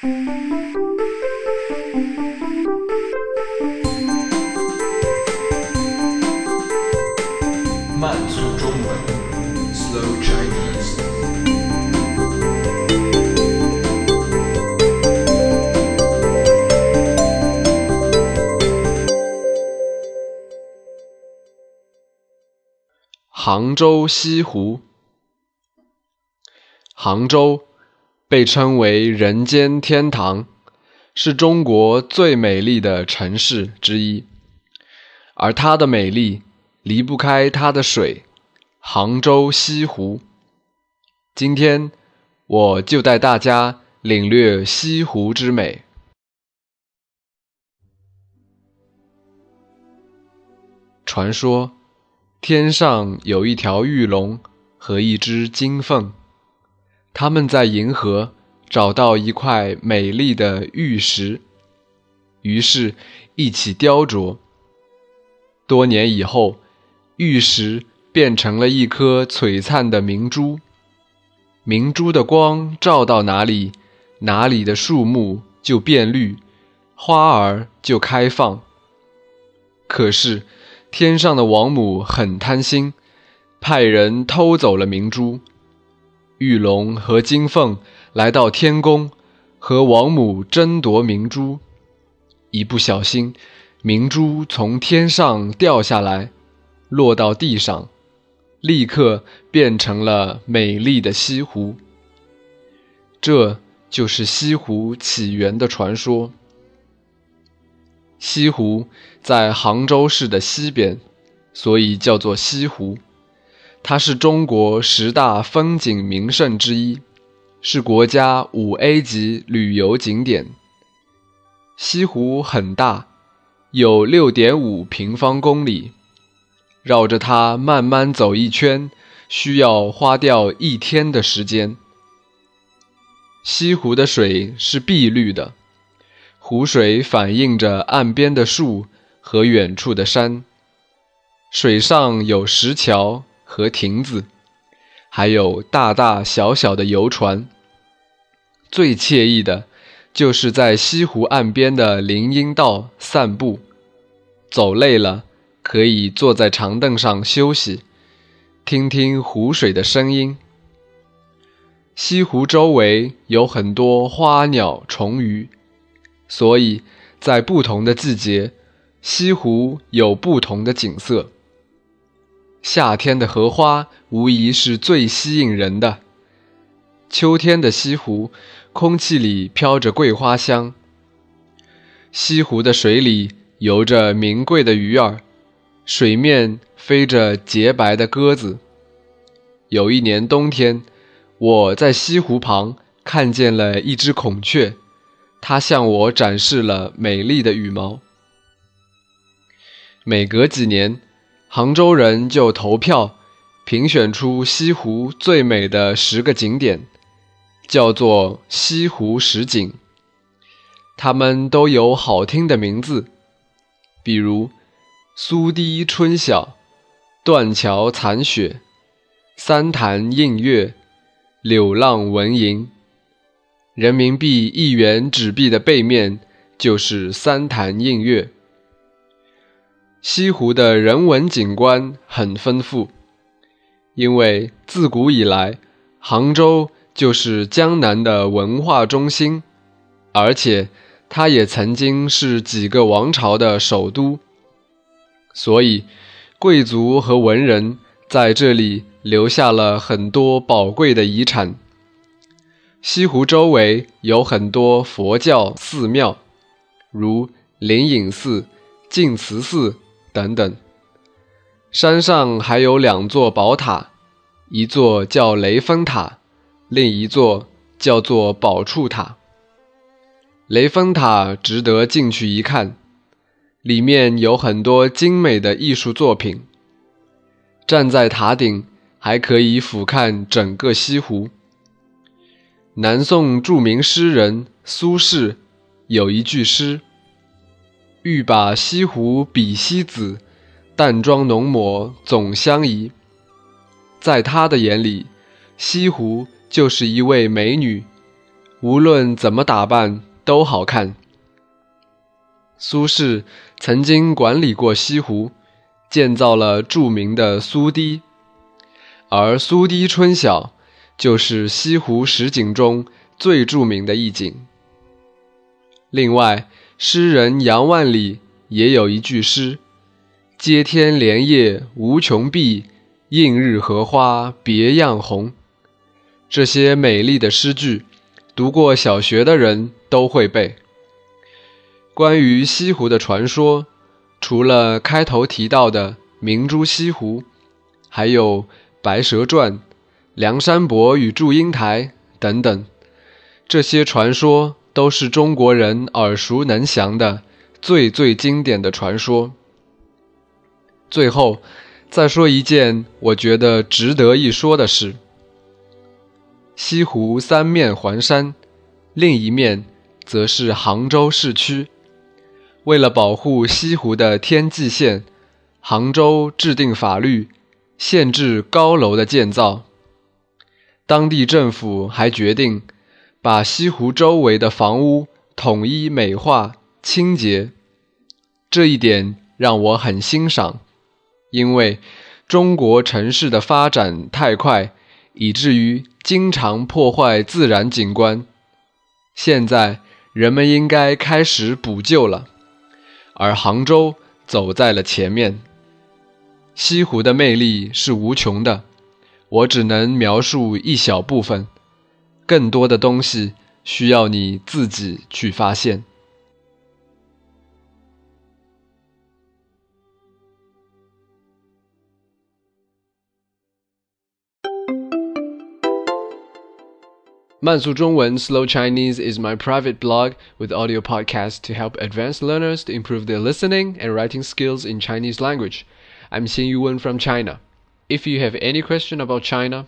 慢速中文，Slow Chinese。杭州西湖，杭州被称为人间天堂，是中国最美丽的城市之一，而它的美丽。离不开它的水，杭州西湖。今天，我就带大家领略西湖之美。传说，天上有一条玉龙和一只金凤，他们在银河找到一块美丽的玉石，于是一起雕琢。多年以后。玉石变成了一颗璀璨的明珠，明珠的光照到哪里，哪里的树木就变绿，花儿就开放。可是天上的王母很贪心，派人偷走了明珠。玉龙和金凤来到天宫，和王母争夺明珠，一不小心，明珠从天上掉下来。落到地上，立刻变成了美丽的西湖。这就是西湖起源的传说。西湖在杭州市的西边，所以叫做西湖。它是中国十大风景名胜之一，是国家五 A 级旅游景点。西湖很大，有六点五平方公里。绕着它慢慢走一圈，需要花掉一天的时间。西湖的水是碧绿的，湖水反映着岸边的树和远处的山。水上有石桥和亭子，还有大大小小的游船。最惬意的，就是在西湖岸边的林荫道散步，走累了。可以坐在长凳上休息，听听湖水的声音。西湖周围有很多花鸟虫鱼，所以在不同的季节，西湖有不同的景色。夏天的荷花无疑是最吸引人的，秋天的西湖，空气里飘着桂花香。西湖的水里游着名贵的鱼儿。水面飞着洁白的鸽子。有一年冬天，我在西湖旁看见了一只孔雀，它向我展示了美丽的羽毛。每隔几年，杭州人就投票评选出西湖最美的十个景点，叫做西湖十景。它们都有好听的名字，比如。苏堤春晓，断桥残雪，三潭映月，柳浪闻莺。人民币一元纸币的背面就是三潭映月。西湖的人文景观很丰富，因为自古以来，杭州就是江南的文化中心，而且它也曾经是几个王朝的首都。所以，贵族和文人在这里留下了很多宝贵的遗产。西湖周围有很多佛教寺庙，如灵隐寺、净慈寺等等。山上还有两座宝塔，一座叫雷峰塔，另一座叫做宝柱塔。雷峰塔值得进去一看。里面有很多精美的艺术作品。站在塔顶，还可以俯瞰整个西湖。南宋著名诗人苏轼有一句诗：“欲把西湖比西子，淡妆浓抹总相宜。”在他的眼里，西湖就是一位美女，无论怎么打扮都好看。苏轼曾经管理过西湖，建造了著名的苏堤，而苏堤春晓就是西湖十景中最著名的一景。另外，诗人杨万里也有一句诗：“接天莲叶无穷碧，映日荷花别样红。”这些美丽的诗句，读过小学的人都会背。关于西湖的传说，除了开头提到的明珠西湖，还有《白蛇传》《梁山伯与祝英台》等等。这些传说都是中国人耳熟能详的最最经典的传说。最后，再说一件我觉得值得一说的事：西湖三面环山，另一面则是杭州市区。为了保护西湖的天际线，杭州制定法律，限制高楼的建造。当地政府还决定把西湖周围的房屋统一美化、清洁。这一点让我很欣赏，因为中国城市的发展太快，以至于经常破坏自然景观。现在人们应该开始补救了。而杭州走在了前面。西湖的魅力是无穷的，我只能描述一小部分，更多的东西需要你自己去发现。慢速中文 Slow Chinese is my private blog with audio podcasts to help advanced learners to improve their listening and writing skills in Chinese language. I'm Xin Yuwen from China. If you have any question about China,